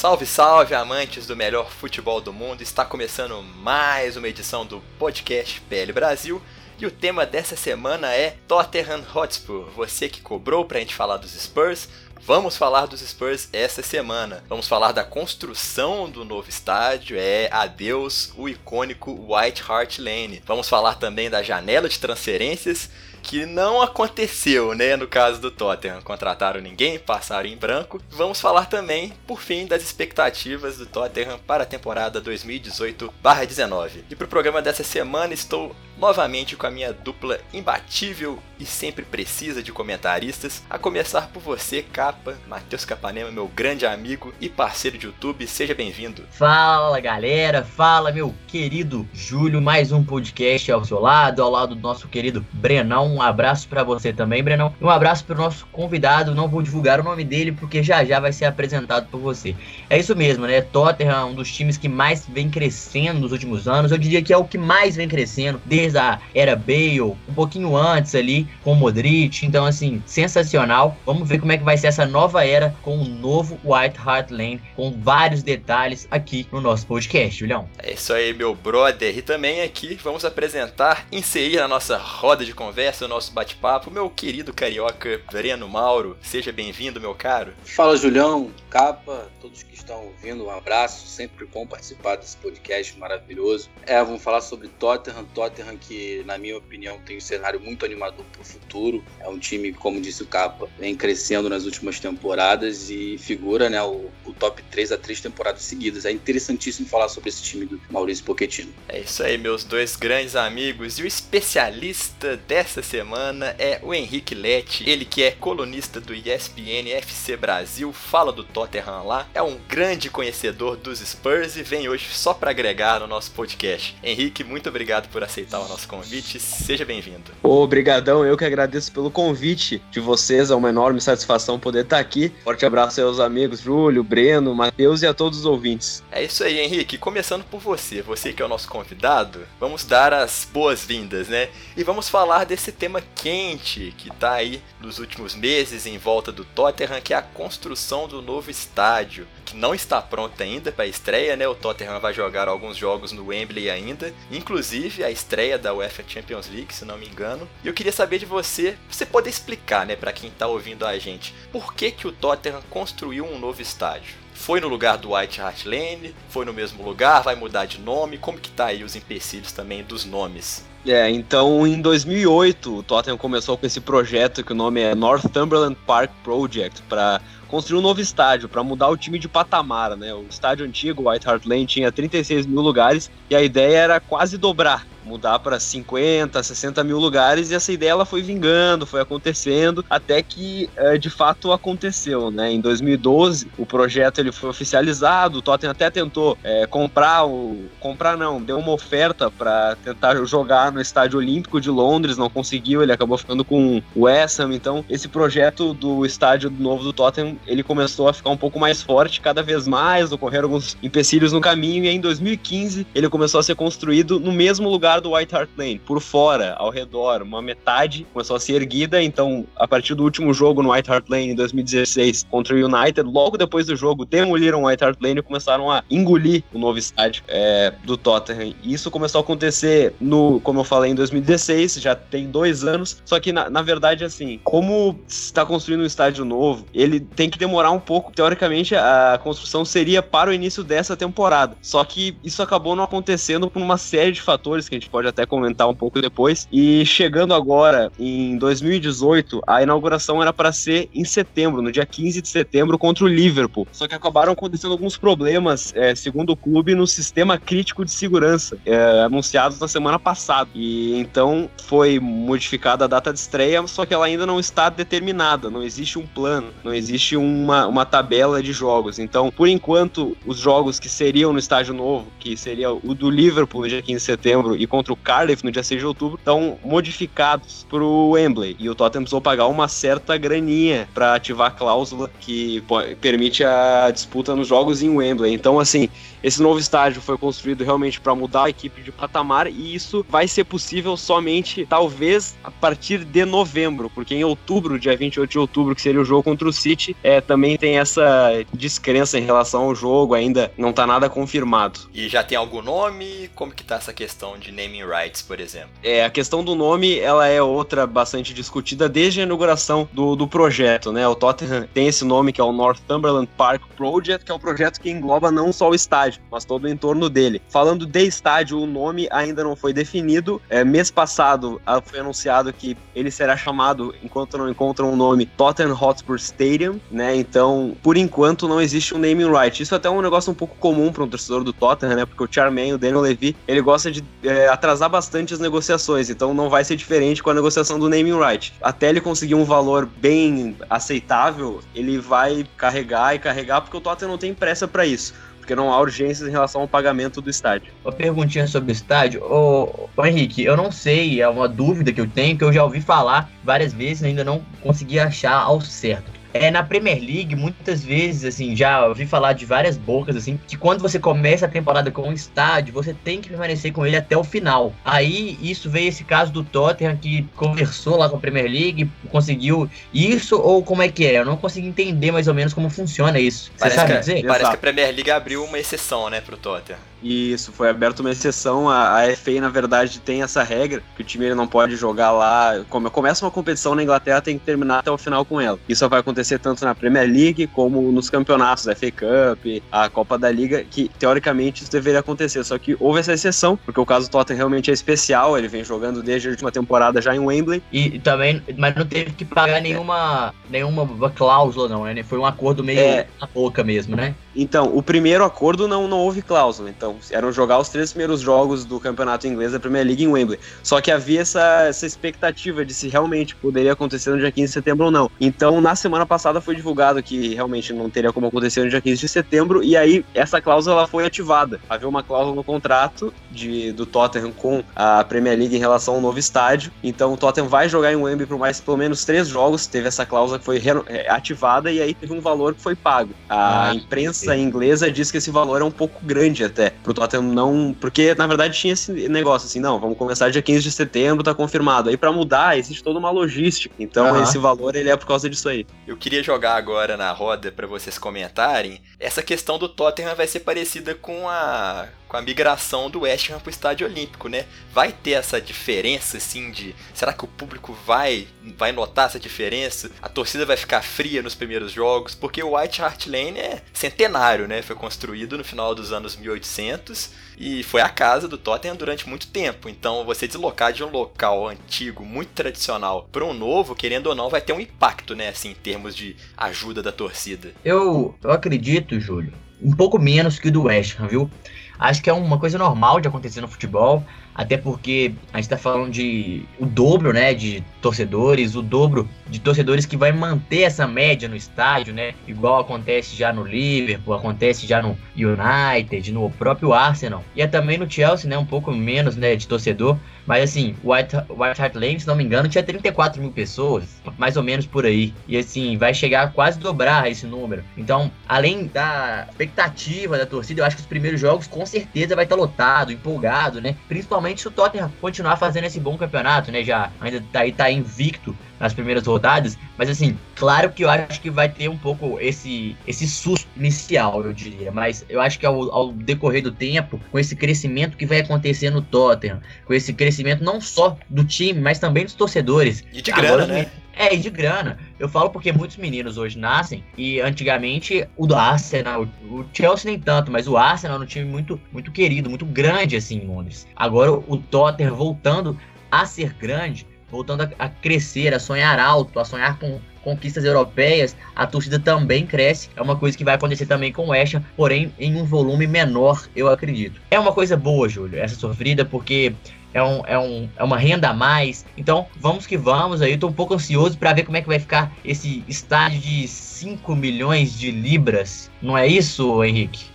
Salve, salve, amantes do melhor futebol do mundo! Está começando mais uma edição do podcast PL Brasil. E o tema dessa semana é Tottenham Hotspur. Você que cobrou pra gente falar dos Spurs, Vamos falar dos Spurs essa semana. Vamos falar da construção do novo estádio, é adeus o icônico White Hart Lane. Vamos falar também da janela de transferências que não aconteceu, né, no caso do Tottenham. Contrataram ninguém, passaram em branco. Vamos falar também, por fim, das expectativas do Tottenham para a temporada 2018/19. E para o programa dessa semana estou novamente com a minha dupla imbatível e sempre precisa de comentaristas, a começar por você, Capa, Matheus Capanema, meu grande amigo e parceiro de YouTube, seja bem-vindo. Fala galera, fala meu querido Júlio, mais um podcast ao seu lado, ao lado do nosso querido Brenão. Um abraço para você também, Brenão. E um abraço para o nosso convidado, não vou divulgar o nome dele porque já já vai ser apresentado por você. É isso mesmo, né? Tottenham é um dos times que mais vem crescendo nos últimos anos. Eu diria que é o que mais vem crescendo desde a era Bale, um pouquinho antes ali com o Modric. Então, assim, sensacional. Vamos ver como é que vai ser essa nova era com o novo White Hart Lane, com vários detalhes aqui no nosso podcast, Julião. É isso aí, meu brother. E também aqui vamos apresentar, inserir na nossa roda de conversa, o nosso bate-papo, meu querido carioca Breno Mauro. Seja bem-vindo, meu caro. Fala, Julião, capa, todos que estão ouvindo, um abraço. Sempre bom participar desse podcast maravilhoso. É, vamos falar sobre Tottenham. Tottenham que, na minha opinião, tem um cenário muito animador para o futuro. É um time, como disse o Capa, vem crescendo nas últimas temporadas e figura né, o, o top 3 a três temporadas seguidas. É interessantíssimo falar sobre esse time do Maurício Pochettino. É isso aí, meus dois grandes amigos. E o especialista dessa semana é o Henrique Lete, ele que é colunista do ESPN FC Brasil, fala do Tottenham lá, é um grande conhecedor dos Spurs e vem hoje só para agregar no nosso podcast. Henrique, muito obrigado por aceitar o nosso convite, seja bem-vindo. Obrigadão, eu que agradeço pelo convite de vocês, é uma enorme satisfação poder estar aqui. Forte abraço aos amigos Júlio, Breno, Matheus e a todos os ouvintes. É isso aí, Henrique, começando por você, você que é o nosso convidado, vamos dar as boas-vindas, né? E vamos falar desse tema quente que tá aí nos últimos meses em volta do Tottenham, que é a construção do novo estádio, que não está pronto ainda para a estreia, né? O Tottenham vai jogar alguns jogos no Wembley ainda, inclusive a estreia da UEFA Champions League, se não me engano. E eu queria saber de você, você poder explicar, né, para quem tá ouvindo a gente, por que que o Tottenham construiu um novo estádio? Foi no lugar do White Hart Lane? Foi no mesmo lugar? Vai mudar de nome? Como que tá aí os empecilhos também dos nomes? É, então em 2008 o Tottenham começou com esse projeto que o nome é Northumberland Park Project para construir um novo estádio para mudar o time de patamar, né? O estádio antigo, White Hart Lane, tinha 36 mil lugares e a ideia era quase dobrar mudar para 50, 60 mil lugares e essa ideia ela foi vingando, foi acontecendo até que é, de fato aconteceu, né? Em 2012 o projeto ele foi oficializado, o Tottenham até tentou é, comprar o comprar não, deu uma oferta para tentar jogar no Estádio Olímpico de Londres, não conseguiu, ele acabou ficando com o West Ham, então esse projeto do estádio novo do Tottenham ele começou a ficar um pouco mais forte cada vez mais, ocorreram alguns empecilhos no caminho e em 2015 ele começou a ser construído no mesmo lugar do White Hart Lane, por fora, ao redor, uma metade começou a ser erguida, então a partir do último jogo no White Hart Lane em 2016 contra o United, logo depois do jogo demoliram o White Hart Lane e começaram a engolir o novo estádio é, do Tottenham. E isso começou a acontecer no, como eu falei, em 2016, já tem dois anos, só que na, na verdade assim, como está construindo um estádio novo, ele tem que demorar um pouco, teoricamente a construção seria para o início dessa temporada, só que isso acabou não acontecendo por uma série de fatores que a gente pode até comentar um pouco depois. E chegando agora em 2018, a inauguração era para ser em setembro, no dia 15 de setembro, contra o Liverpool. Só que acabaram acontecendo alguns problemas, é, segundo o clube, no sistema crítico de segurança, é, anunciados na semana passada. E então foi modificada a data de estreia, só que ela ainda não está determinada, não existe um plano, não existe uma, uma tabela de jogos. Então, por enquanto, os jogos que seriam no estádio novo, que seria o do Liverpool no dia 15 de setembro e contra o Cardiff no dia 6 de outubro, estão modificados para o Wembley. E o Tottenham precisou pagar uma certa graninha para ativar a cláusula que permite a disputa nos jogos em Wembley. Então, assim, esse novo estádio foi construído realmente para mudar a equipe de patamar e isso vai ser possível somente, talvez, a partir de novembro, porque em outubro, dia 28 de outubro, que seria o jogo contra o City, é, também tem essa descrença em relação ao jogo, ainda não tá nada confirmado. E já tem algum nome? Como que tá essa questão de naming rights, por exemplo? É, a questão do nome, ela é outra bastante discutida desde a inauguração do, do projeto, né? O Tottenham tem esse nome que é o Northumberland Park Project, que é um projeto que engloba não só o estádio, mas todo o entorno dele. Falando de estádio, o nome ainda não foi definido. É, mês passado ah, foi anunciado que ele será chamado, enquanto não encontram um nome, Tottenham Hotspur Stadium, né? Então, por enquanto, não existe um naming right. Isso é até um negócio um pouco comum para um torcedor do Tottenham, né? Porque o Charmaine, o Daniel Levy, ele gosta de é, atrasar bastante as negociações, então não vai ser diferente com a negociação do naming right. Até ele conseguir um valor bem aceitável, ele vai carregar e carregar, porque o Tottenham não tem pressa para isso porque não há urgências em relação ao pagamento do estádio. Uma perguntinha sobre o estádio. Ô, ô, Henrique, eu não sei, é uma dúvida que eu tenho, que eu já ouvi falar várias vezes e ainda não consegui achar ao certo. É, na Premier League, muitas vezes, assim, já ouvi falar de várias bocas, assim, que quando você começa a temporada com um estádio, você tem que permanecer com ele até o final. Aí, isso veio esse caso do Tottenham, que conversou lá com a Premier League, conseguiu isso, ou como é que é? Eu não consegui entender mais ou menos como funciona isso. Você parece sabe que, dizer? Parece Exato. que a Premier League abriu uma exceção, né, pro Tottenham. Isso, foi aberta uma exceção. A, a FA, na verdade, tem essa regra que o time ele não pode jogar lá. Como começa uma competição na Inglaterra, tem que terminar até o final com ela. Isso vai acontecer tanto na Premier League como nos campeonatos, a FA Cup, a Copa da Liga, que teoricamente isso deveria acontecer. Só que houve essa exceção, porque o caso do Tottenham realmente é especial. Ele vem jogando desde a última temporada já em Wembley. E também, mas não teve que pagar nenhuma, nenhuma cláusula, não, né? Foi um acordo meio é. na boca mesmo, né? Então, o primeiro acordo não, não houve cláusula. Então, eram jogar os três primeiros jogos do campeonato inglês da Premier League em Wembley. Só que havia essa, essa expectativa de se realmente poderia acontecer no dia 15 de setembro ou não. Então, na semana passada foi divulgado que realmente não teria como acontecer no dia 15 de setembro. E aí, essa cláusula foi ativada. Havia uma cláusula no contrato de, do Tottenham com a Premier League em relação ao novo estádio. Então, o Tottenham vai jogar em Wembley por mais pelo menos três jogos. Teve essa cláusula que foi é, ativada e aí teve um valor que foi pago. A ah, imprensa imprensa inglesa diz que esse valor é um pouco grande até, pro Tottenham não... Porque, na verdade, tinha esse negócio assim, não, vamos começar dia 15 de setembro, tá confirmado. Aí para mudar, existe toda uma logística. Então, uhum. esse valor, ele é por causa disso aí. Eu queria jogar agora na roda para vocês comentarem. Essa questão do Tottenham vai ser parecida com a com a migração do West Ham para o Estádio Olímpico, né? Vai ter essa diferença, assim, de... Será que o público vai, vai notar essa diferença? A torcida vai ficar fria nos primeiros jogos? Porque o White Hart Lane é centenário, né? Foi construído no final dos anos 1800 e foi a casa do Tottenham durante muito tempo. Então, você deslocar de um local antigo, muito tradicional, para um novo, querendo ou não, vai ter um impacto, né? Assim, em termos de ajuda da torcida. Eu, eu acredito, Júlio, um pouco menos que o do West Ham, viu? Acho que é uma coisa normal de acontecer no futebol, até porque a gente está falando de o dobro, né, de torcedores, o dobro de torcedores que vai manter essa média no estádio, né? Igual acontece já no Liverpool, acontece já no United, no próprio Arsenal. E é também no Chelsea, né, um pouco menos, né, de torcedor, mas assim, White, White Hart Lane, se não me engano, tinha 34 mil pessoas, mais ou menos por aí. E assim, vai chegar a quase dobrar esse número. Então, além da expectativa da torcida, eu acho que os primeiros jogos com certeza vai estar lotado, empolgado, né? Principalmente se o Tottenham continuar fazendo esse bom campeonato, né? Já ainda tá tá invicto nas primeiras rodadas, mas assim, claro que eu acho que vai ter um pouco esse, esse susto inicial, eu diria, mas eu acho que ao, ao decorrer do tempo, com esse crescimento que vai acontecer no Tottenham, com esse crescimento não só do time, mas também dos torcedores. E de grana, Agora, né? É, e de grana. Eu falo porque muitos meninos hoje nascem e antigamente o do Arsenal, o Chelsea nem tanto, mas o Arsenal era um time muito, muito querido, muito grande assim em Londres. Agora o Tottenham voltando a ser grande, voltando a, a crescer, a sonhar alto, a sonhar com conquistas europeias, a torcida também cresce. É uma coisa que vai acontecer também com o West Ham, porém em um volume menor, eu acredito. É uma coisa boa, Júlio, essa sofrida, porque é, um, é, um, é uma renda a mais. Então, vamos que vamos aí. Eu tô um pouco ansioso para ver como é que vai ficar esse estádio de 5 milhões de libras. Não é isso, Henrique?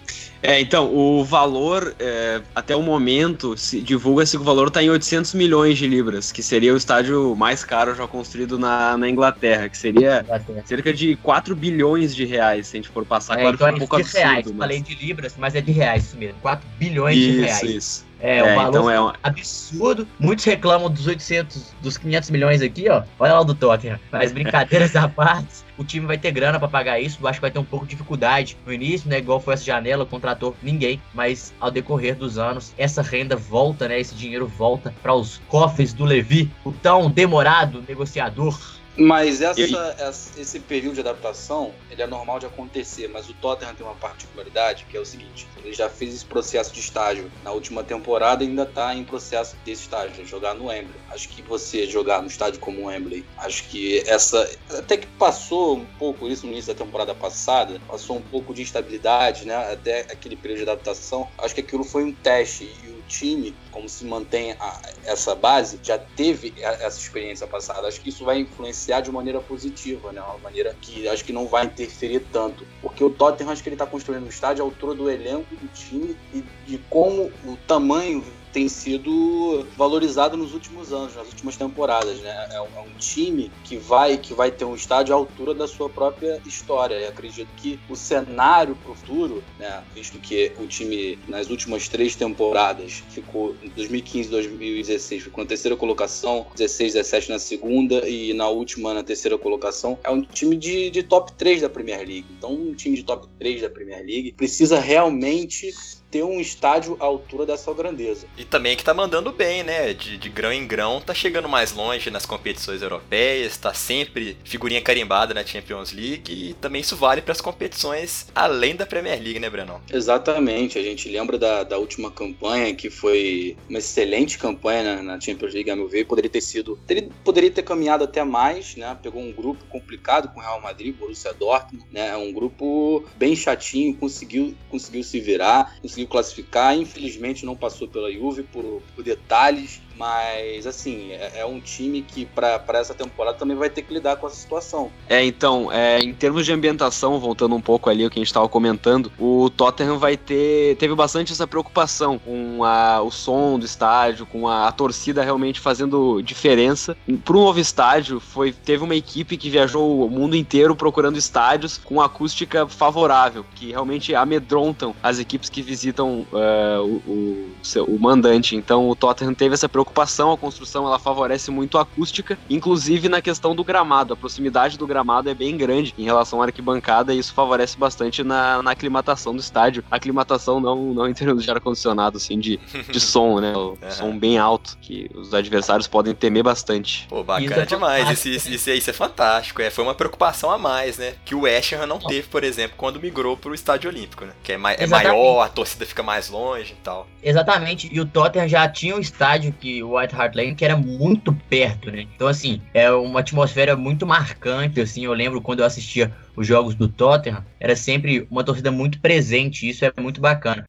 É, então, o valor, é, até o momento, divulga-se que o valor está em 800 milhões de libras, que seria o estádio mais caro já construído na, na Inglaterra, que seria Inglaterra. cerca de 4 bilhões de reais, se a gente for passar. É, claro então que é um pouco absurdo. Reais. Mas... Falei de libras, mas é de reais isso mesmo, 4 bilhões isso, de reais. Isso, é, um valor então é um... absurdo. Muitos reclamam dos 800, dos 500 milhões aqui, ó. Olha lá o do Tottenham. Mas brincadeiras à parte, o time vai ter grana para pagar isso. Eu acho que vai ter um pouco de dificuldade no início, né? Igual foi essa janela, contratou ninguém. Mas ao decorrer dos anos, essa renda volta, né? Esse dinheiro volta para os cofres do Levi, o tão demorado negociador mas essa, essa, esse período de adaptação, ele é normal de acontecer, mas o Tottenham tem uma particularidade, que é o seguinte, ele já fez esse processo de estágio na última temporada e ainda está em processo desse estágio, de jogar no Wembley. Acho que você jogar no estádio como o Wembley, acho que essa, até que passou um pouco isso no início da temporada passada, passou um pouco de instabilidade, né, até aquele período de adaptação, acho que aquilo foi um teste e time, como se mantém a, essa base, já teve essa experiência passada. Acho que isso vai influenciar de maneira positiva, né? Uma maneira que acho que não vai interferir tanto. Porque o Tottenham, acho que ele está construindo um estádio à altura do elenco do time e de como o tamanho tem sido valorizado nos últimos anos, nas últimas temporadas, né? É um, é um, time que vai que vai ter um estádio à altura da sua própria história. E acredito que o cenário para o futuro, né? Visto que o time nas últimas três temporadas ficou em 2015, 2016 ficou na terceira colocação, 16, 17 na segunda e na última na terceira colocação, é um time de, de top 3 da Premier League. Então, um time de top 3 da Premier League precisa realmente ter um estádio à altura dessa grandeza. E também que tá mandando bem, né? De, de grão em grão, tá chegando mais longe nas competições europeias, tá sempre figurinha carimbada na Champions League e também isso vale para as competições além da Premier League, né, Brenão? Exatamente, a gente lembra da, da última campanha que foi uma excelente campanha na, na Champions League, a meu ver, poderia ter sido, ter, poderia ter caminhado até mais, né? Pegou um grupo complicado com o Real Madrid, Borussia Dortmund, né? É um grupo bem chatinho, conseguiu, conseguiu se virar, conseguiu conseguiu classificar, infelizmente não passou pela Juve por, por detalhes mas, assim, é, é um time que para essa temporada também vai ter que lidar com essa situação. É, então, é, em termos de ambientação, voltando um pouco ali o que a gente estava comentando, o Tottenham vai ter. Teve bastante essa preocupação com a, o som do estádio, com a, a torcida realmente fazendo diferença. Para um novo estádio, foi, teve uma equipe que viajou o mundo inteiro procurando estádios com acústica favorável, que realmente amedrontam as equipes que visitam uh, o, o, seu, o mandante. Então, o Tottenham teve essa preocupação preocupação, a construção ela favorece muito a acústica, inclusive na questão do gramado. A proximidade do gramado é bem grande em relação à arquibancada e isso favorece bastante na, na aclimatação do estádio. A aclimatação não, não em termos de ar-condicionado, assim, de, de som, né? O uhum. som bem alto, que os adversários podem temer bastante. Pô, bacana isso é demais. Isso, isso, isso, isso, é fantástico. É, foi uma preocupação a mais, né? Que o West Ham não teve, por exemplo, quando migrou para o estádio olímpico, né? Que é, é maior, a torcida fica mais longe e tal. Exatamente. E o Tottenham já tinha um estádio que o White Hart Lane, que era muito perto, né? Então, assim, é uma atmosfera muito marcante, assim, eu lembro quando eu assistia os jogos do Tottenham, era sempre uma torcida muito presente, isso é muito bacana.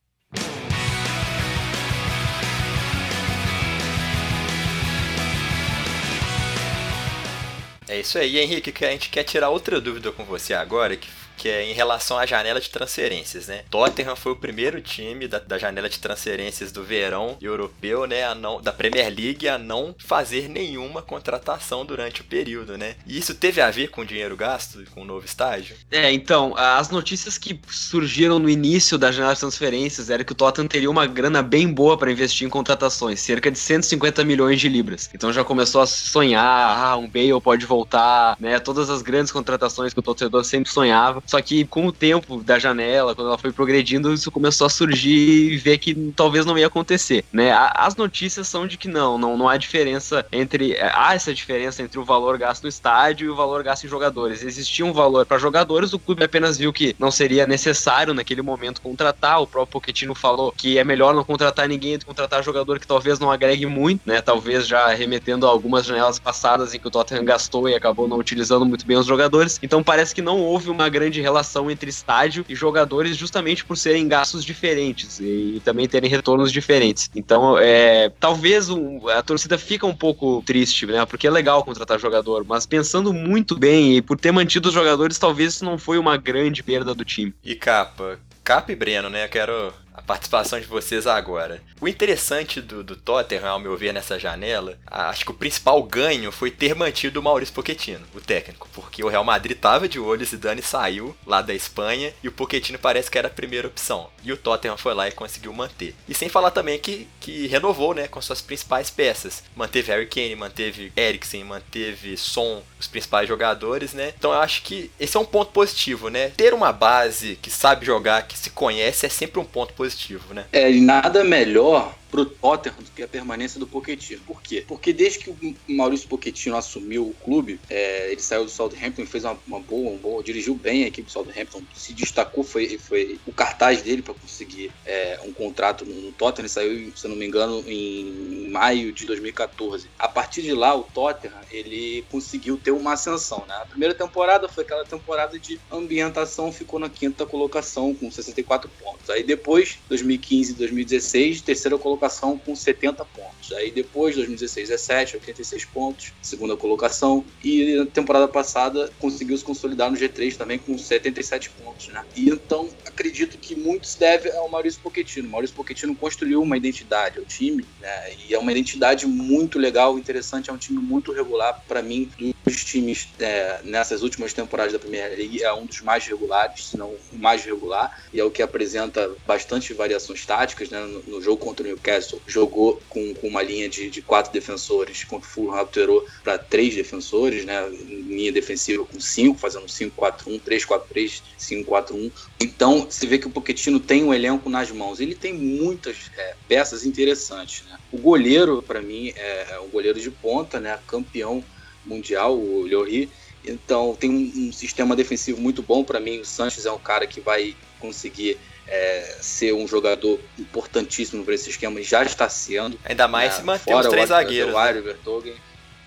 É isso aí, Henrique, que a gente quer tirar outra dúvida com você agora, que que é em relação à janela de transferências, né? Tottenham foi o primeiro time da, da janela de transferências do verão europeu, né? A não, da Premier League a não fazer nenhuma contratação durante o período, né? E isso teve a ver com o dinheiro gasto, com o novo estágio? É, então, as notícias que surgiram no início da janela de transferências era que o Tottenham teria uma grana bem boa para investir em contratações, cerca de 150 milhões de libras. Então já começou a sonhar, ah, um Bale pode voltar, né? Todas as grandes contratações que o torcedor sempre sonhava Só que com o tempo da janela, quando ela foi progredindo, isso começou a surgir e ver que talvez não ia acontecer, né? As notícias são de que não, não, não há diferença entre há essa diferença entre o valor gasto no estádio e o valor gasto em jogadores. Existia um valor para jogadores, o clube apenas viu que não seria necessário naquele momento contratar. O próprio Pochettino falou que é melhor não contratar ninguém do que contratar jogador que talvez não agregue muito, né? Talvez já remetendo a algumas janelas passadas em que o Tottenham gastou e acabou não utilizando muito bem os jogadores. Então parece que não houve uma grande relação entre estádio e jogadores justamente por serem gastos diferentes e também terem retornos diferentes. Então, é, talvez um, a torcida fica um pouco triste, né? Porque é legal contratar jogador, mas pensando muito bem e por ter mantido os jogadores, talvez isso não foi uma grande perda do time. E capa, capa e Breno, né? Quero a participação de vocês agora. O interessante do, do Tottenham, ao meu ver, nessa janela, acho que o principal ganho foi ter mantido o Maurício Pochettino, o técnico, porque o Real Madrid tava de olho, Zidane saiu lá da Espanha e o Pochettino parece que era a primeira opção. E o Tottenham foi lá e conseguiu manter. E sem falar também que, que renovou, né, com suas principais peças. Manteve Harry Kane, manteve Eriksen, manteve Son, os principais jogadores, né? Então eu acho que esse é um ponto positivo, né? Ter uma base que sabe jogar, que se conhece, é sempre um ponto positivo positivo, né? É, e nada melhor pro Tottenham do que a permanência do Pochettino. Por quê? Porque desde que o Maurício Pochettino assumiu o clube, é, ele saiu do Southampton e fez uma, uma, boa, uma boa, dirigiu bem a equipe do Southampton, se destacou, foi, foi o cartaz dele para conseguir é, um contrato no, Tottenham, ele saiu, se não me engano, em maio de 2014. A partir de lá, o Tottenham, ele conseguiu ter uma ascensão, né? A primeira temporada foi aquela temporada de ambientação, ficou na quinta colocação com 64 pontos. Aí depois, 2015 e 2016, terceira colocação colocação com 70 pontos. Aí depois, 2016, 17, 86 pontos, segunda colocação. E na temporada passada conseguiu se consolidar no G3 também com 77 pontos, né? E então acredito que muito se deve ao Maurício Pochettino. O Maurício Pochettino construiu uma identidade ao time, né? E é uma identidade muito legal, interessante, é um time muito regular para mim dos times é, nessas últimas temporadas da Premier League é um dos mais regulares, se não o mais regular, e é o que apresenta bastante variações táticas, né? No, no jogo contra o Newcastle jogou com, com uma linha de, de quatro defensores, contra o Fulham alterou para três defensores, né? Linha defensiva com cinco, fazendo 5-4-1, 3-4-3, 5-4-1. Então, se vê que o Pochettino tem um elenco nas mãos. Ele tem muitas é, peças interessantes, né? O goleiro, para mim, é, é um goleiro de ponta, né? Campeão mundial, o Lloris. Então, tem um, um sistema defensivo muito bom para mim. O Sanches é um cara que vai conseguir é, ser um jogador importantíssimo para esse esquema, já está sendo. Ainda mais né? se manter os três zagueiros. O né?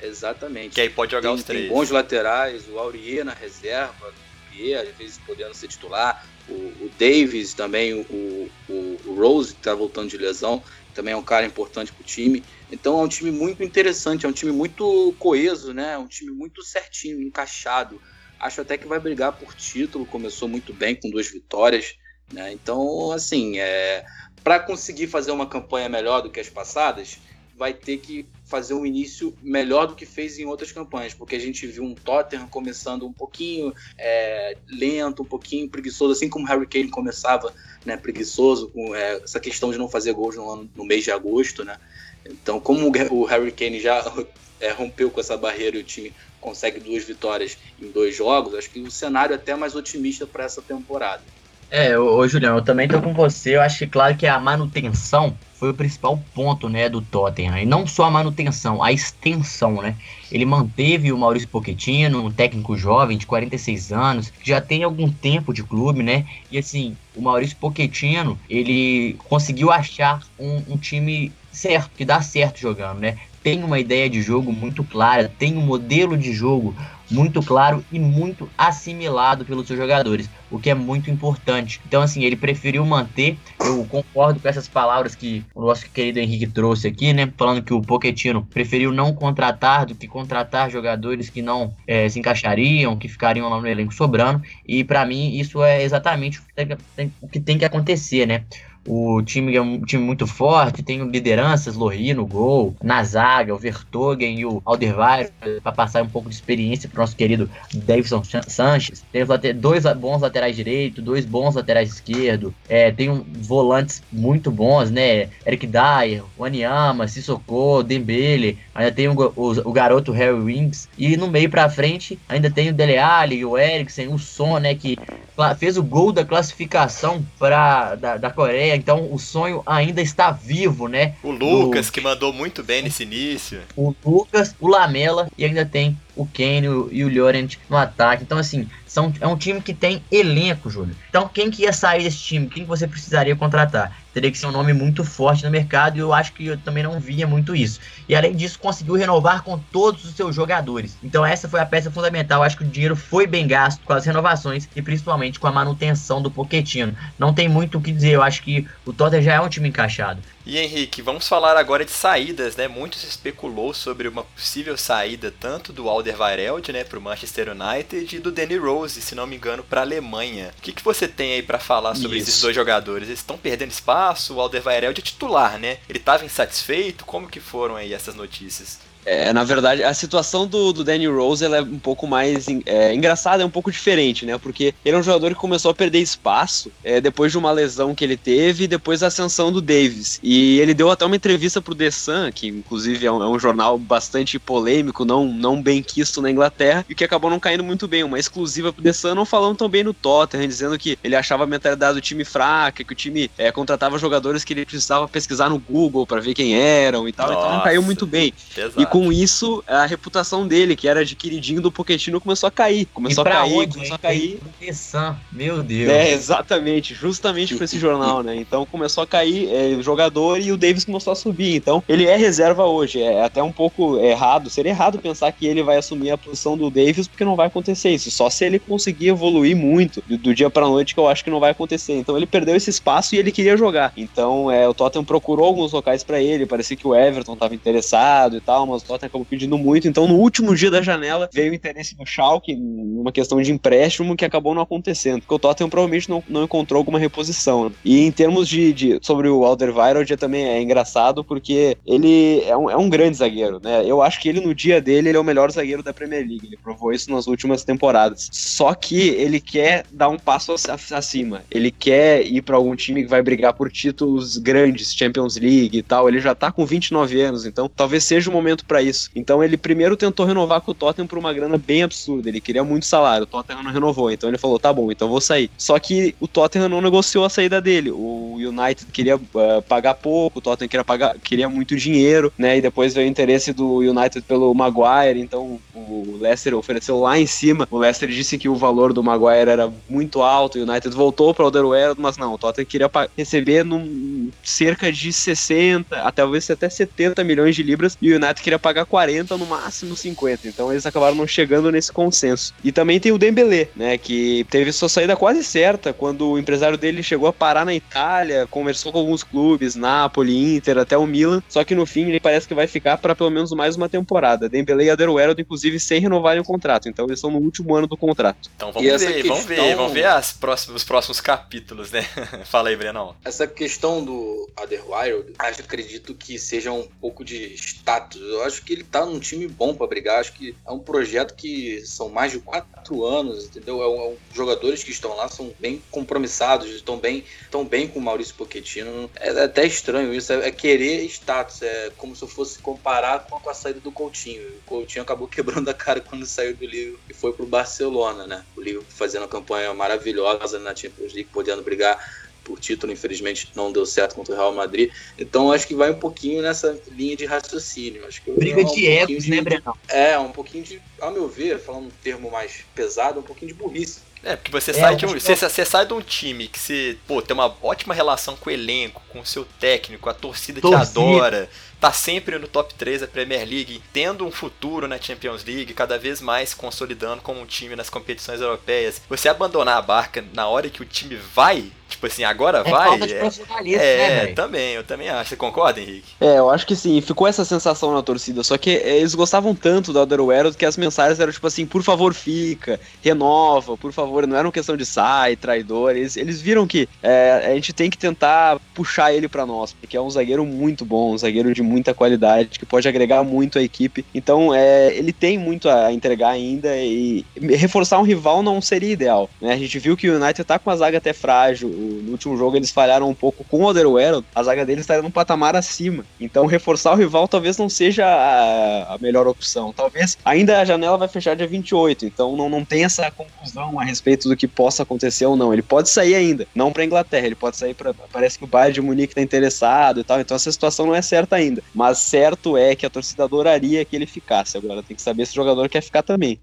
Exatamente. Que aí pode jogar tem, os três. Tem bons laterais, o Aurier na reserva, o Pierre, às vezes podendo ser titular, o, o Davis também, o, o, o Rose, que está voltando de lesão, também é um cara importante para o time. Então é um time muito interessante, é um time muito coeso, né? É um time muito certinho, encaixado. Acho até que vai brigar por título, começou muito bem com duas vitórias. Né? Então, assim, é, para conseguir fazer uma campanha melhor do que as passadas, vai ter que fazer um início melhor do que fez em outras campanhas, porque a gente viu um Tottenham começando um pouquinho é, lento, um pouquinho preguiçoso, assim como Harry Kane começava né, preguiçoso, com é, essa questão de não fazer gols no, no, mês de agosto. Né? Então, como o Harry Kane já é, rompeu com essa barreira e o time consegue duas vitórias em dois jogos, acho que o cenário é até mais otimista para essa temporada. É, ô, Julião, eu também tô com você. Eu acho que, claro, que a manutenção foi o principal ponto, né, do Tottenham. E não só a manutenção, a extensão, né? Ele manteve o Maurício Pochettino, um técnico jovem de 46 anos, já tem algum tempo de clube, né? E assim, o Maurício Pochettino, ele conseguiu achar um, um time certo, que dá certo jogando, né? Tem uma ideia de jogo muito clara, tem um modelo de jogo muito claro e muito assimilado pelos seus jogadores, o que é muito importante. Então, assim, ele preferiu manter. Eu concordo com essas palavras que o nosso querido Henrique trouxe aqui, né? Falando que o Pochettino preferiu não contratar do que contratar jogadores que não é, se encaixariam, que ficariam lá no elenco sobrando. E para mim, isso é exatamente o que tem que acontecer, né? O time é um time muito forte, tem lideranças, Lohri no gol, na zaga, o Vertogen e o Alderweireld para passar um pouco de experiência para o nosso querido Davidson Sanches. Tem dois bons laterais direito, dois bons laterais esquerdo, é, tem um, volantes muito bons, né? Eric Dyer, Wanyama, Sissoko, Dembele, ainda tem o, o, o garoto Harry Wings e no meio para frente ainda tem o Dele Alli, o Eriksen, o Son, né, que fez o gol da classificação para da, da Coreia, então o sonho ainda está vivo, né? O Lucas, do... que mandou muito bem nesse início. O Lucas, o Lamela e ainda tem o Kane e o Llorent no ataque. Então, assim, são, é um time que tem elenco, Júlio. Então, quem que ia sair desse time? Quem que você precisaria contratar? Teria que ser um nome muito forte no mercado e eu acho que eu também não via muito isso. E além disso, conseguiu renovar com todos os seus jogadores. Então, essa foi a peça fundamental. Eu acho que o dinheiro foi bem gasto com as renovações e principalmente com a manutenção do Pochettino. Não tem muito o que dizer. Eu acho que o Tottenham já é um time encaixado. E Henrique, vamos falar agora de saídas, né? Muito se especulou sobre uma possível saída tanto do Alderweireld, né, para o Manchester United e do Danny Rose, se não me engano, para a Alemanha. O que, que você tem aí para falar sobre Isso. esses dois jogadores? Eles estão perdendo espaço? O Alderweireld é titular, né? Ele estava insatisfeito? Como que foram aí essas notícias? É, na verdade, a situação do, do Danny Rose é um pouco mais é, engraçada, é um pouco diferente, né? Porque ele é um jogador que começou a perder espaço é, depois de uma lesão que ele teve e depois da ascensão do Davis. E ele deu até uma entrevista pro The Sun, que inclusive é um, é um, jornal bastante polêmico, não, não bem quisto na Inglaterra, e que acabou não caindo muito bem. Uma exclusiva pro The Sun, não falando tão bem no Tottenham, dizendo que ele achava a mentalidade do time fraca, que o time é, contratava jogadores que ele precisava pesquisar no Google para ver quem eram e tal. Nossa, então não caiu muito bem. Pesado. E com isso, a reputação dele, que era de queridinho do Pochettino, começou a cair. Começou a cair, onde, começou a cair. Meu Deus. É, exatamente, justamente para esse jornal, né? Então começou a cair é, o jogador e o Davis começou a subir. Então, ele é reserva hoje. É até um pouco errado, seria errado pensar que ele vai assumir a posição do Davis, porque não vai acontecer isso. Só se ele conseguir evoluir muito do, do dia para noite, que eu acho que não vai acontecer. Então, ele perdeu esse espaço e ele queria jogar. Então, é, o Tottenham procurou alguns locais para ele, parecia que o Everton estava interessado e tal, mas o Tottenham acabou pedindo muito. Então, no último dia da janela, veio o interesse do Schalke, numa questão de empréstimo, que acabou não acontecendo. Porque o Tottenham provavelmente não, não encontrou alguma reposição. Né? E em termos de, de sobre o Alderweireld, também é engraçado, porque ele é um, é um grande zagueiro, né? Eu acho que ele, no dia dele, ele é o melhor zagueiro da Premier League. Ele provou isso nas últimas temporadas. Só que ele quer dar um passo acima. Ele quer ir para algum time que vai brigar por títulos grandes, Champions League e tal. Ele já tá com 29 anos, então talvez seja o momento para isso. Então ele primeiro tentou renovar com o Tottenham por uma grana bem absurda. Ele queria muito salário, o Tottenham não renovou. Então ele falou: tá bom, então vou sair. Só que o Tottenham não negociou a saída dele. O United queria uh, pagar pouco, o Tottenham queria pagar, queria muito dinheiro, né? E depois veio o interesse do United pelo Maguire. Então o Leicester ofereceu lá em cima. O Leicester disse que o valor do Maguire era muito alto. O United voltou para o Alderweireld, mas não, o Tottenham queria receber num, cerca de 60, até talvez até 70 milhões de libras. E o United queria pagar 40, no máximo 50. Então eles acabaram não chegando nesse consenso. E também tem o Dembélé, né, que teve sua saída quase certa quando o empresário dele chegou a parar na Itália, conversou com alguns clubes, Napoli, Inter, até o Milan, só que no fim ele parece que vai ficar para pelo menos mais uma temporada. Dembélé e Aderoerdo, inclusive, sem renovarem o contrato. Então eles estão no último ano do contrato. Então vamos ver, questão... vamos ver, vamos ver as próximas, os próximos capítulos, né? Fala aí, Brenão. Essa questão do Aderoerdo, acredito que seja um pouco de status. Eu acho que ele tá num time bom para brigar. Acho que é um projeto que são mais de quatro anos, entendeu? É um, é jogadores que estão lá são bem compromissados, estão bem, estão bem com o Maurício Pochettino. É, é até estranho isso, é, é, querer status, é como se eu fosse comparar com a, com a, saída do Coutinho. O Coutinho acabou quebrando a cara quando saiu do Liverpool e foi pro Barcelona, né? O Liverpool fazendo uma campanha maravilhosa na Champions League, podendo brigar por título, infelizmente não deu certo contra o Real Madrid. Então acho que vai um pouquinho nessa linha de raciocínio. Acho que Briga é um de egos, né, Breno? É, um pouquinho de, ao meu ver, falando um termo mais pesado, um pouquinho de burrice. É, porque você, é, sai de um, você, você, sai de um time que você, pô, tem uma ótima relação com o elenco, com o seu técnico, a torcida, torcida. te adora tá sempre no top 3 da Premier League, tendo um futuro na Champions League, cada vez mais consolidando como um time nas competições europeias. Você abandonar a barca na hora que o time vai Tipo assim, agora É vai. falta de é- profissionalismo, é, né, também, eu também acho. Você concorda, Henrique? É, eu acho que sim, ficou essa sensação na torcida, só que é, eles gostavam tanto do Otherworld que as mensagens eram tipo assim, por favor fica, renova, por favor, não era uma questão de sai, traidor, eles, eles viram que é, a gente tem que tentar puxar ele pra nós, porque é um zagueiro muito bom, um zagueiro de muita qualidade, que pode agregar muito à equipe, então é, ele tem muito a entregar ainda e reforçar um rival não seria ideal, né, a gente viu que o United tá com a zaga até frágil, no último jogo eles falharam um pouco com o Otherworld, a zaga deles estaria num patamar acima, então reforçar o rival talvez não seja a, a melhor opção, talvez ainda a janela vai fechar dia 28, então não, não tem essa conclusão a respeito do que possa acontecer ou não, ele pode sair ainda, não pra Inglaterra, ele pode sair para parece que o Bayern de Munique tá interessado e tal, então essa situação não é certa ainda, mas certo é que a torcida adoraria que ele ficasse, agora tem que saber se o jogador quer ficar também.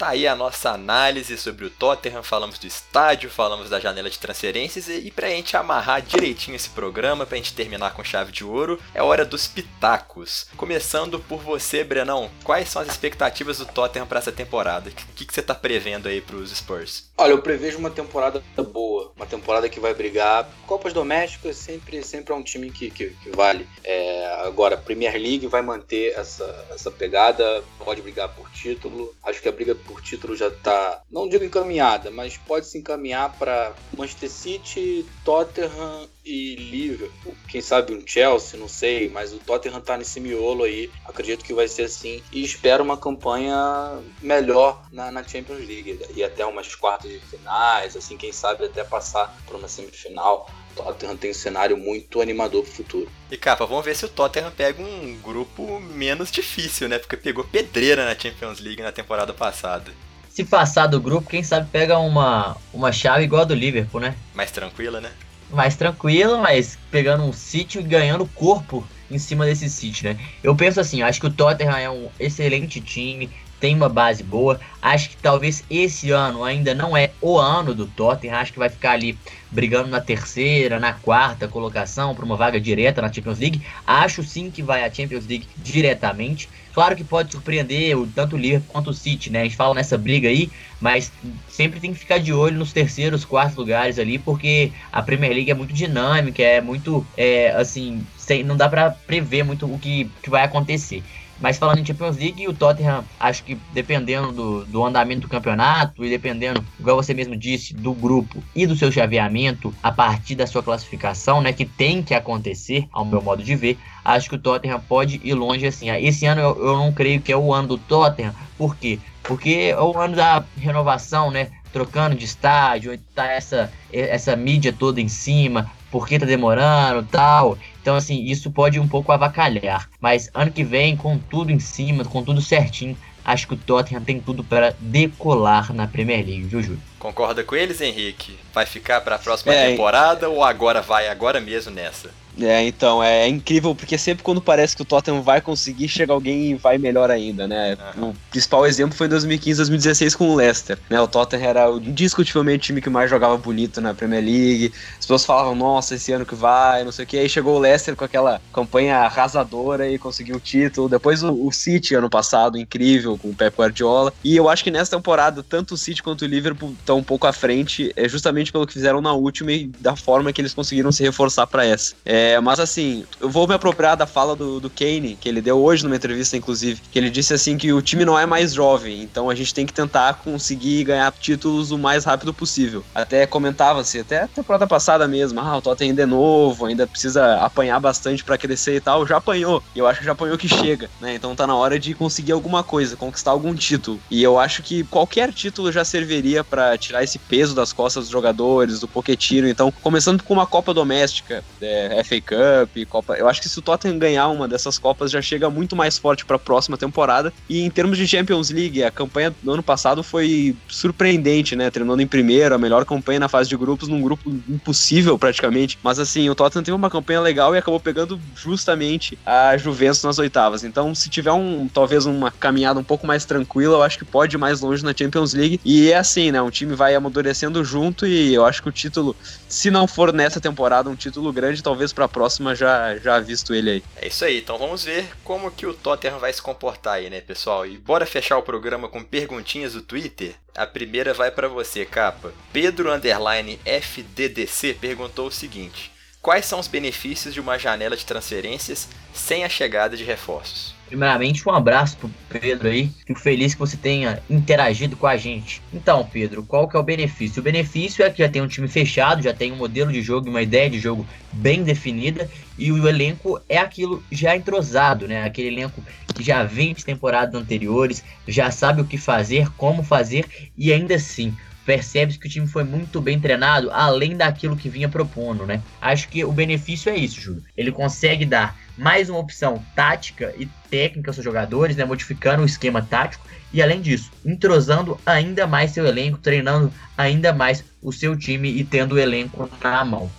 Tá aí a nossa análise sobre o Tottenham, falamos do estádio, falamos da janela de transferências e, e pra gente amarrar direitinho esse programa, pra gente terminar com chave de ouro, é hora dos pitacos. Começando por você, Brenão, quais são as expectativas do Tottenham pra essa temporada? O que, que você tá prevendo aí pros Spurs? Olha, eu prevejo uma temporada boa, uma temporada que vai brigar. Copas domésticas sempre, sempre é um time que, que, que vale. É, agora, Premier League vai manter essa, essa pegada, pode brigar por título. Acho que a briga por título já tá, não digo encaminhada, mas pode se encaminhar para Manchester City, Tottenham e Liverpool. Quem sabe um Chelsea, não sei, mas o Tottenham tá nesse miolo aí. Acredito que vai ser assim. E espero uma campanha melhor na, na Champions League. E até umas quartas de finais, assim, quem sabe até passar por uma semifinal. O Tottenham tem um cenário muito animador pro futuro. E capa, vamos ver se o Tottenham pega um grupo menos difícil, né? Porque pegou pedreira na Champions League na temporada passada. Se passar do grupo, quem sabe pega uma, uma chave igual a do Liverpool, né? Mais tranquila, né? mais tranquilo, mas pegando um sítio e ganhando corpo em cima desse sítio, né? Eu penso assim, acho que o Tottenham é um excelente time, tem uma base boa. Acho que talvez esse ano ainda não é o ano do Tottenham, acho que vai ficar ali brigando na terceira, na quarta colocação para uma vaga direta na Champions League. Acho sim que vai à Champions League diretamente. Claro que pode surpreender o, tanto o Liverpool quanto o City, né? A gente fala nessa briga aí, mas sempre tem que ficar de olho nos terceiros, quartos lugares ali, porque a Premier League é muito dinâmica, é muito, é, assim, sem, não dá para prever muito o que, que vai acontecer. Mas falando em Champions League, o Tottenham, acho que dependendo do, do andamento do campeonato e dependendo, igual você mesmo disse, do grupo e do seu chaveamento, a partir da sua classificação, né, que tem que acontecer, ao meu modo de ver, acho que o Tottenham pode ir longe assim. Esse ano eu, eu não creio que é o ano do Tottenham, por quê? Porque é o ano da renovação, né? Trocando de estádio, tá essa, essa mídia toda em cima, por que tá demorando tal. Então, assim, isso pode um pouco avacalhar. Mas ano que vem, com tudo em cima, com tudo certinho, acho que o Tottenham tem tudo para decolar na Premier League, viu, Júlio? Concorda com eles, Henrique? Vai ficar para a próxima É, temporada ou agora vai, agora mesmo nessa? É, então, é incrível porque sempre quando parece que o Tottenham vai conseguir, chega alguém e vai melhor ainda, né? Aham. O principal exemplo foi em 2015, 2016 com o Leicester, né? O Tottenham era indiscutivelmente o time que mais jogava bonito na Premier League. As pessoas falavam, nossa, esse ano que vai, não sei o que. Aí chegou o Leicester com aquela campanha arrasadora e conseguiu o título. Depois o, o City, ano passado, incrível, com o Pep Guardiola. E eu acho que nessa temporada, tanto o City quanto o Liverpool estão um pouco à frente, é justamente pelo que fizeram na última e da forma que eles conseguiram se reforçar para essa. É, mas assim, eu vou me apropriar da fala do, do Kane, que ele deu hoje numa entrevista, inclusive, que ele disse assim que o time não é mais jovem, então a gente tem que tentar conseguir ganhar títulos o mais rápido possível. Até comentava-se, até a temporada passada mesmo, ah, o Tottenham ainda é novo, ainda precisa apanhar bastante para crescer e tal. Já apanhou, e eu acho que já apanhou que chega, né? Então tá na hora de conseguir alguma coisa, conquistar algum título. E eu acho que qualquer título já serviria para tirar esse peso das costas dos jogadores, do Pochettino. Então, começando com uma Copa Doméstica, é, FA Cup, Copa. Eu acho que se o Tottenham ganhar uma dessas Copas, já chega muito mais forte para a próxima temporada. E em termos de Champions League, a campanha do ano passado foi surpreendente, né? Terminando em primeiro, a melhor campanha na fase de grupos, num grupo impossível praticamente. Mas assim, o Tottenham teve uma campanha legal e acabou pegando justamente a Juventus nas oitavas. Então, se tiver um talvez uma caminhada um pouco mais tranquila, eu acho que pode ir mais longe na Champions League. E é assim, né? Um time vai amadurecendo junto e eu acho que o título, se não for nessa temporada um título grande, talvez pra próxima já, já visto ele aí. É isso aí, então vamos ver como que o Tottenham vai se comportar aí, né, pessoal? E bora fechar o programa com perguntinhas do Twitter? A primeira vai para você, capa. Pedro Underline FDDC perguntou o seguinte: Quais são os benefícios de uma janela de transferências sem a chegada de reforços? Primeiramente, um abraço pro Pedro aí. Fico feliz que você tenha interagido com a gente. Então, Pedro, qual que é o benefício? O benefício é que já tem um time fechado, já tem um modelo de jogo, uma ideia de jogo bem definida e o elenco é aquilo já entrosado, né? Aquele elenco que já vem de temporadas anteriores, já sabe o que fazer, como fazer e ainda assim percebe que o time foi muito bem treinado, além daquilo que vinha propondo, né? Acho que o benefício é isso, Júlio. Ele consegue dar mais uma opção tática e técnica aos seus jogadores, né? Modificando o esquema tático e, além disso, entrosando ainda mais seu elenco, treinando ainda mais o seu time e tendo o elenco na mão.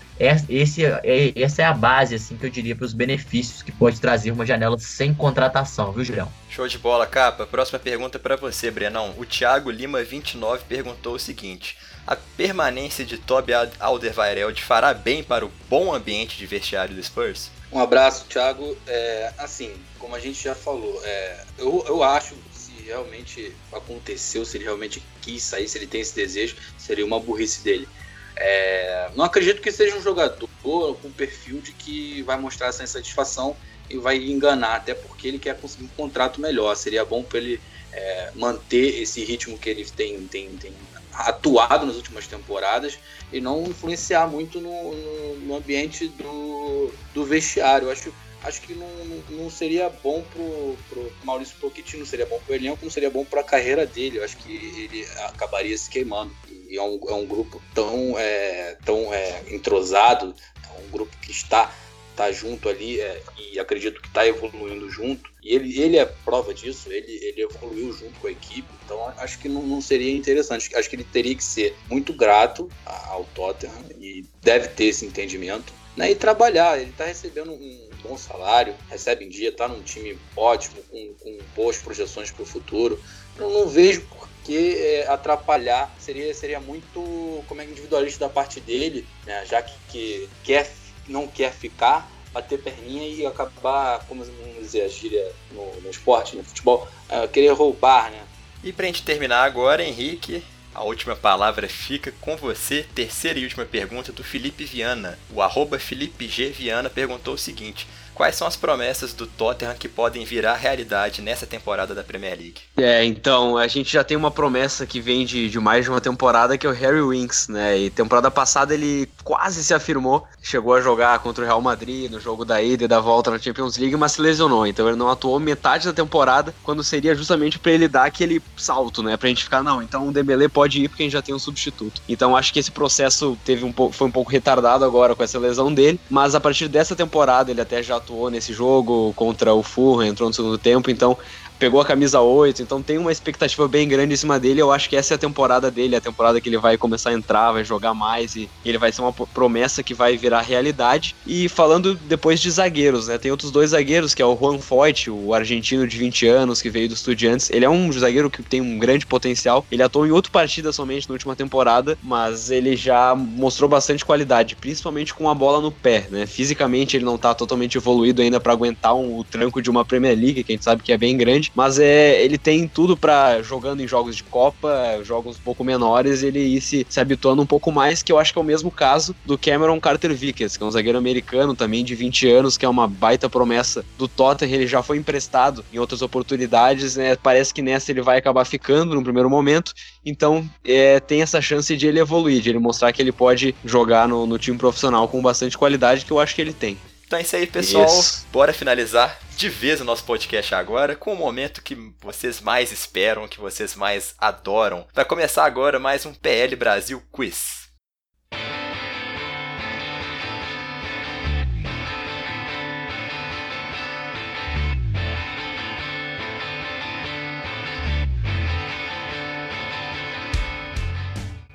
Esse, é, essa é a base, assim, que eu diria para os benefícios que pode trazer uma janela sem contratação, viu, Julião? Show de bola, capa. Próxima pergunta para você, Brenão. O Thiago Lima 29 perguntou o seguinte: a permanência de Toby Alderweireld fará bem para o bom ambiente de vestiário do Spurs? Um abraço, Thiago. É, assim, como a gente já falou, é, eu, eu acho se realmente aconteceu, se ele realmente quis sair, se ele tem esse desejo, seria uma burrice dele. É, não acredito que seja um jogador com perfil de que vai mostrar essa insatisfação e vai enganar, até porque ele quer conseguir um contrato melhor. Seria bom para ele é, manter esse ritmo que ele tem, tem, tem, atuado nas últimas temporadas e não influenciar muito no, no, no ambiente do, do vestiário. Eu acho, acho que não, não seria bom pro, pro Maurício Pochettino, não seria bom pro elenco, não seria bom para a carreira dele. Eu acho que ele acabaria se queimando e é um, é um grupo tão, é, tão é, entrosado, é um grupo que está tá junto ali é, e acredito que está evoluindo junto. E ele, ele é prova disso, ele, ele evoluiu junto com a equipe, então acho que não, não seria interessante. Acho que ele teria que ser muito grato ao Tottenham e deve ter esse entendimento né, e trabalhar. Ele está recebendo um bom salário, recebe em dia, está num time ótimo, com, com boas projeções para o futuro. Eu não vejo que é, atrapalhar seria, seria muito como é individualista da parte dele, né? já que, que quer, não quer ficar, bater perninha e acabar, como vamos dizer, a gíria no, no esporte, no futebol, uh, querer roubar, né? E pra gente terminar agora, Henrique, a última palavra fica com você. Terceira e última pergunta do Felipe Viana. O arroba Felipe G. Viana perguntou o seguinte: Quais são as promessas do Tottenham que podem virar realidade nessa temporada da Premier League? É, então, a gente já tem uma promessa que vem de, de mais de uma temporada, que é o Harry Winks, né? E temporada passada ele quase se afirmou, chegou a jogar contra o Real Madrid no jogo da ida e da volta na Champions League, mas se lesionou. Então ele não atuou metade da temporada, quando seria justamente para ele dar aquele salto, né? Pra gente ficar, não, então o Dembele pode ir porque a gente já tem um substituto. Então acho que esse processo teve um foi um pouco retardado agora com essa lesão dele, mas a partir dessa temporada ele até já atuou atuou nesse jogo contra o Fulham, entrou no segundo tempo, então pegou a camisa 8, então tem uma expectativa bem grande em cima dele. Eu acho que essa é a temporada dele, a temporada que ele vai começar a entrar, vai jogar mais e ele vai ser uma promessa que vai virar realidade. E falando depois de zagueiros, né? Tem outros dois zagueiros, que é o Juan Foyt, o argentino de 20 anos que veio do Estudiantes. Ele é um zagueiro que tem um grande potencial. Ele atuou em outra partida somente na última temporada, mas ele já mostrou bastante qualidade, principalmente com a bola no pé, né? Fisicamente ele não tá totalmente evoluído ainda para aguentar um, o tranco de uma Premier League, que a gente sabe que é bem grande, mas é, ele tem tudo para jogando em jogos de Copa, jogos um pouco menores, ele ir se, se habituando um pouco mais, que eu acho que é o mesmo caso do Cameron Carter Vickers, que é um zagueiro americano também de 20 anos, que é uma baita promessa do Tottenham, ele já foi emprestado em outras oportunidades, né? Parece que nessa ele vai acabar ficando no primeiro momento, então é, tem essa chance de ele evoluir, de ele mostrar que ele pode jogar no, no time profissional com bastante qualidade, que eu acho que ele tem. Então é isso aí, pessoal. Isso. Bora finalizar de vez o nosso podcast agora com o momento que vocês mais esperam, que vocês mais adoram. Vai começar agora mais um PL Brasil Quiz.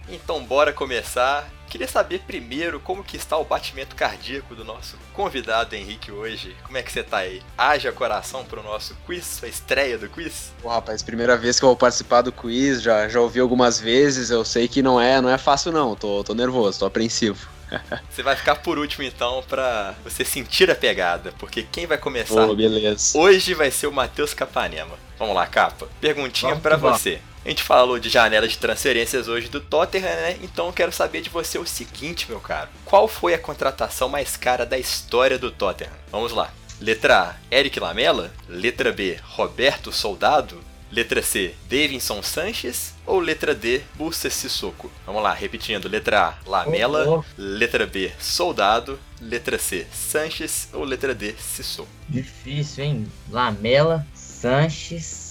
Então bora começar. Queria saber primeiro como que está o batimento cardíaco do nosso convidado Henrique hoje. Como é que você tá aí? Haja coração pro nosso quiz, a estreia do quiz? Pô, rapaz, primeira vez que eu vou participar do quiz, já, já ouvi algumas vezes, eu sei que não é, não é fácil não, tô, tô nervoso, tô apreensivo. Você vai ficar por último então pra você sentir a pegada, porque quem vai começar Oh, beleza. hoje vai ser o Matheus Capanema. Vamos lá, capa. Perguntinha vamos. você. A gente falou de janela de transferências hoje do Tottenham, né? Então eu quero saber de você o seguinte, meu caro. Qual foi a contratação mais cara da história do Tottenham? Vamos lá. Letra A, Eric Lamela. Letra B, Roberto Soldado. Letra C, Davinson Sanches. Ou letra D, Bursa Sissoko? Vamos lá, repetindo. Letra A, Lamela. Oh, Letra B, Soldado. Letra C, Sanches. Ou letra D, Sissoko? Difícil, hein? Lamela, Sanches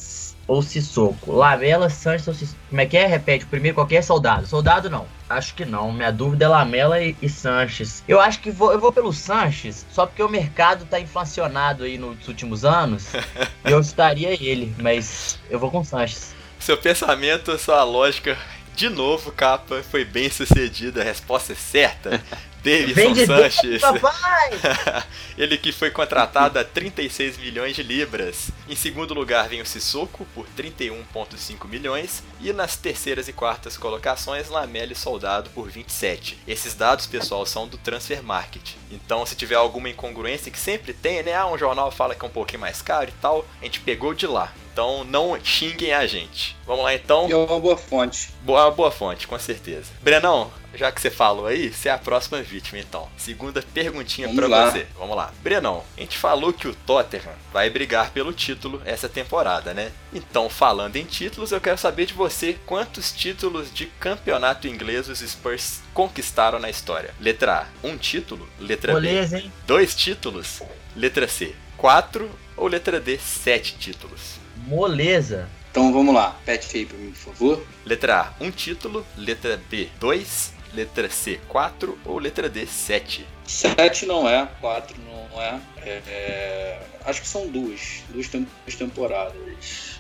ou Sissoko? Lamela, Sanches ou Sissoko? Como é que é? Repete. Primeiro, qualquer soldado. Soldado não. Acho que não. Minha dúvida é Lamela e, e Sanches. Eu acho que vou, eu vou pelo Sanches, só porque o mercado tá inflacionado aí nos últimos anos. e eu estaria ele, mas eu vou com Sanches. Seu pensamento, sua lógica, de novo, capa, foi bem sucedida. A resposta é certa. Davidson Sanches. papai! Ele que foi contratado a 36 milhões de libras. Em segundo lugar vem o Sissoko por 31,5 milhões. E nas terceiras e quartas colocações, Lamela e Soldado por 27. Esses dados, pessoal, são do Transfer Market. Então, se tiver alguma incongruência, que sempre tem, né? Ah, um jornal fala que é um pouquinho mais caro e tal, a gente pegou de lá. Então, não xinguem a gente. Vamos lá, então. E é uma boa fonte. Boa, boa fonte, com certeza. Brenão, já que você falou aí, você é a próxima vítima, então. Segunda perguntinha lá. você. Vamos lá. Brenão, a gente falou que o Tottenham vai brigar pelo título essa temporada, né? Então, falando em títulos, eu quero saber de você quantos títulos de campeonato inglês os Spurs conquistaram na história. Letra A, um título. Letra B, hein? dois títulos. Letra C, quatro. Ou letra D, sete títulos. Moleza. Então vamos lá. Pet aí pra mim, por favor. Letra A, um título. Letra B, dois. Letra C, quatro. Ou letra D, sete. Sete não é, quatro não é. É, é, acho que são duas. Duas, tem- duas temporadas.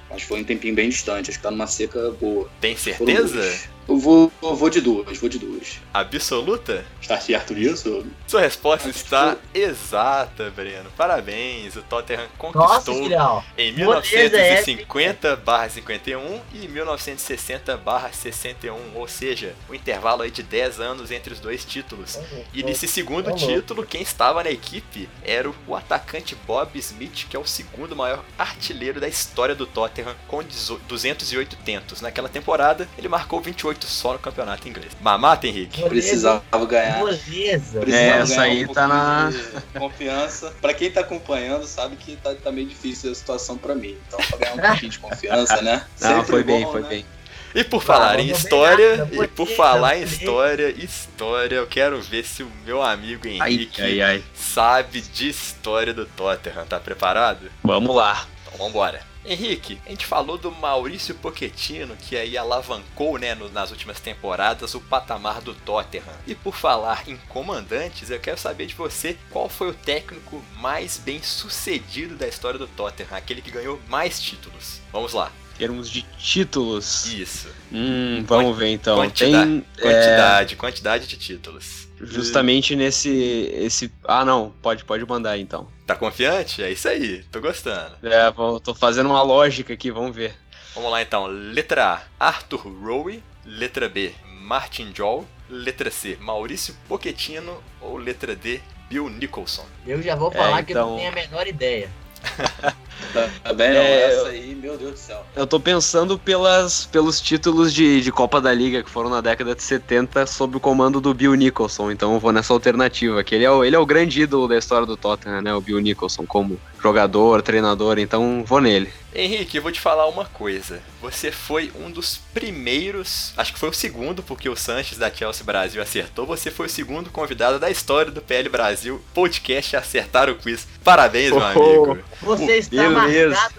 Acho que foi um tempinho bem distante. Acho que tá numa seca boa. Tem Foram certeza? Eu vou, eu vou de duas, vou de duas. Absoluta? Está certo isso? Sua resposta que está exata, Breno. Parabéns. O Tottenham Nossa, conquistou filhão. em Moleza é 1950-51 e 1960-61, ou seja, o intervalo aí de 10 anos entre os dois títulos. E nesse segundo título, quem estava na equipe era o atacante Bob Smith, que é o segundo maior artilheiro da história do Tottenham, com 18 208 tentos. Naquela temporada, ele marcou 28 só no campeonato inglês. Mamata, Henrique? Moleza. Precisava ganhar. Moleza. Precisava É, essa ganhar aí um tá na- Confiança. Pra quem tá acompanhando, sabe que tá, tá meio difícil a situação pra mim. Então, pra ganhar um pouquinho de confiança, né? Não, Sempre foi bem, bom, foi né? bem. E por falar em vamos história, nada, e por falar em história, história, eu quero ver se o meu amigo Ai, Henrique ai, ai. sabe de história do Tottenham. Tá preparado? Vamos lá. Então vambora. Henrique, a gente falou do Maurício Pochettino, que aí alavancou né, no- nas últimas temporadas o patamar do Tottenham. E por falar em comandantes, eu quero saber de você qual foi o técnico mais bem sucedido da história do Tottenham, aquele que ganhou mais títulos. Vamos lá. Em termos de títulos. Isso. Hum, vamos ver então. Quantidade, Tem é, quantidade, quantidade de títulos. justamente nesse esse. Ah, não. Pode, pode mandar então. Tá confiante? É isso aí, tô gostando. É, vou- tô fazendo uma lógica aqui, vamos ver. Vamos lá então. Letra A, Arthur Rowe. Letra B, Martin Jol. Letra C, Maurício Pochettino. Ou letra D, Bill Nicholson. Eu já vou É, falar que eu então- não tenho a menor ideia. Tá, tá bem, não. É, Essa aí, meu Deus do céu. Eu tô pensando pelas, pelos títulos de, de Copa da Liga que foram na década de 70 sob o comando do Bill Nicholson, então eu vou nessa alternativa, que ele é, o, ele é o grande ídolo da história do Tottenham, né, o Bill Nicholson, como jogador, treinador, então vou nele. Henrique, eu vou te falar uma coisa. Você foi um dos primeiros, acho que foi o segundo, porque o Sanches da Chelsea Brasil acertou. Você foi o segundo convidado da história do PL Brasil podcast a acertar o quiz. Parabéns, meu Oh, amigo. Você está beleza.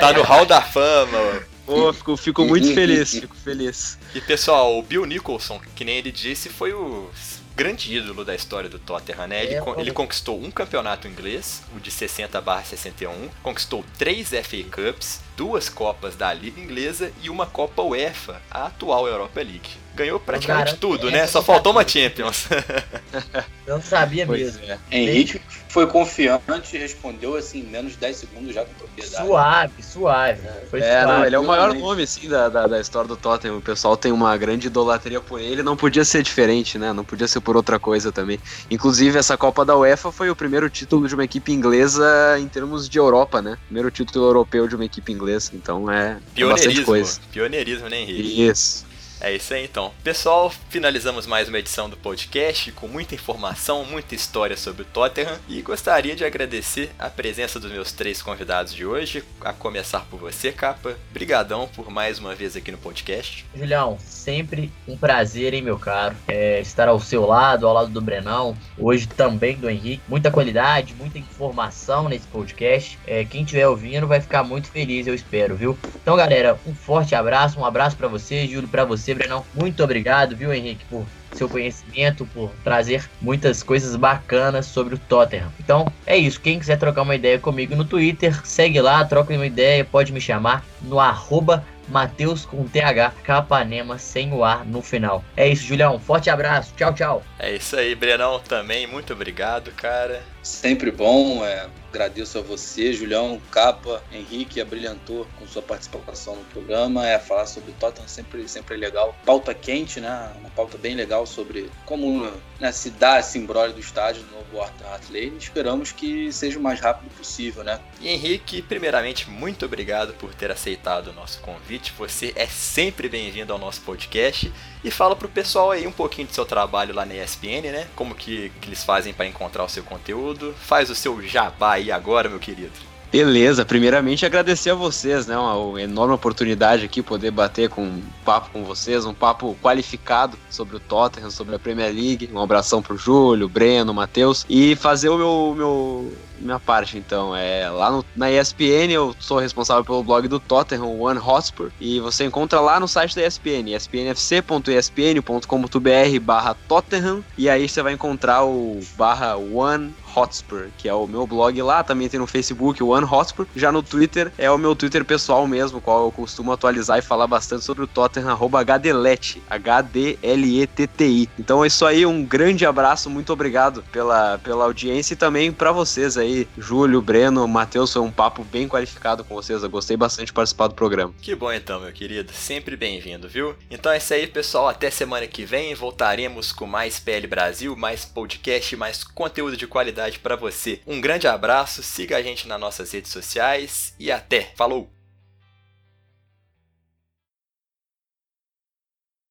Tá no hall da fama. Pô, fico, fico muito feliz, fico feliz. E pessoal, o Bill Nicholson, que nem ele disse, foi o grande ídolo da história do Tottenham, né? Ele, É, ele conquistou um campeonato inglês, o de 60 61, conquistou três FA Cups, duas Copas da Liga Inglesa e uma Copa UEFA, a atual Europa League. Ganhou praticamente tudo, né? Só faltou uma Champions. Eu não sabia Pois mesmo. é. Henrique foi confiante e respondeu assim, em menos de 10 segundos já com propriedade. Suave, suave. Foi É, suave. não, ele é o maior nome, assim, da, da, da história do Tottenham. O pessoal tem uma grande idolatria por ele. Não podia ser diferente, né? Não podia ser por outra coisa também. Inclusive, essa Copa da UEFA foi o primeiro título de uma equipe inglesa em termos de Europa, né? Primeiro título europeu de uma equipe inglesa. Então é, é bastante coisa. Pioneirismo, né, Henrique? Isso. É isso aí então. Pessoal, finalizamos mais uma edição do podcast com muita informação, muita história sobre o Tottenham e gostaria de agradecer a presença dos meus três convidados de hoje, a começar por você, Capa. Brigadão por mais uma vez aqui no podcast. Julião, sempre um prazer, hein, meu caro, é, estar ao seu lado, ao lado do Brenão, hoje também do Henrique. Muita qualidade, muita informação nesse podcast. É, quem estiver ouvindo vai ficar muito feliz, eu espero, viu? Então, galera, um forte abraço, um abraço pra você, Júlio, pra você, Brenão. Muito obrigado, viu, Henrique, por seu conhecimento, por trazer muitas coisas bacanas sobre o Tottenham. Então, é isso. Quem quiser trocar uma ideia comigo no Twitter, segue lá, troca uma ideia, pode me chamar no arroba Mateus com TH, Capanema sem o ar no final. É isso, Julião. Forte abraço. Tchau, tchau. É isso aí, Brenão também. Muito obrigado, cara. Sempre bom, é, agradeço a você, Julião, Capa, Henrique, abrilhantou com sua participação no programa. É falar sobre Tottenham sempre, sempre é legal. Pauta quente, né? Uma pauta bem legal sobre como né, se dá esse embrólio do estádio no novo Heart Lane. Esperamos que seja o mais rápido possível, né? E Henrique, primeiramente, muito obrigado por ter aceitado o nosso convite. Você é sempre bem-vindo ao nosso podcast. E fala pro pessoal aí um pouquinho do seu trabalho lá na ESPN, né? Como que, que eles fazem para encontrar o seu conteúdo. Faz o seu jabá aí agora, meu querido. Beleza, primeiramente agradecer a vocês, né? Uma enorme oportunidade aqui poder bater com um papo com vocês, um papo qualificado sobre o Tottenham, sobre a Premier League. Um abração pro Júlio, Breno, Matheus e fazer o meu, meu minha parte então é lá no, na ESPN eu sou responsável pelo blog do Tottenham One Hotspur e você encontra lá no site da ESPN espnfc.espn.com.br barra Tottenham e aí você vai encontrar o barra One Hotspur, que é o meu blog lá, também tem no Facebook o One Hotspur, já no Twitter é o meu Twitter pessoal mesmo, qual eu costumo atualizar e falar bastante sobre o Tottenham, arroba HDLET, H-D-L-E-T-T-I. Então é isso aí, um grande abraço, muito obrigado pela, pela audiência e também para vocês aí, Júlio, Breno, Matheus, foi um papo bem qualificado com vocês, eu gostei bastante de participar do programa. Que bom então, meu querido. Sempre bem-vindo, viu? Então é isso aí, pessoal. Até semana que vem voltaremos com mais PL Brasil, mais podcast, mais conteúdo de qualidade para você. Um grande abraço, siga a gente nas nossas redes sociais e até. Falou!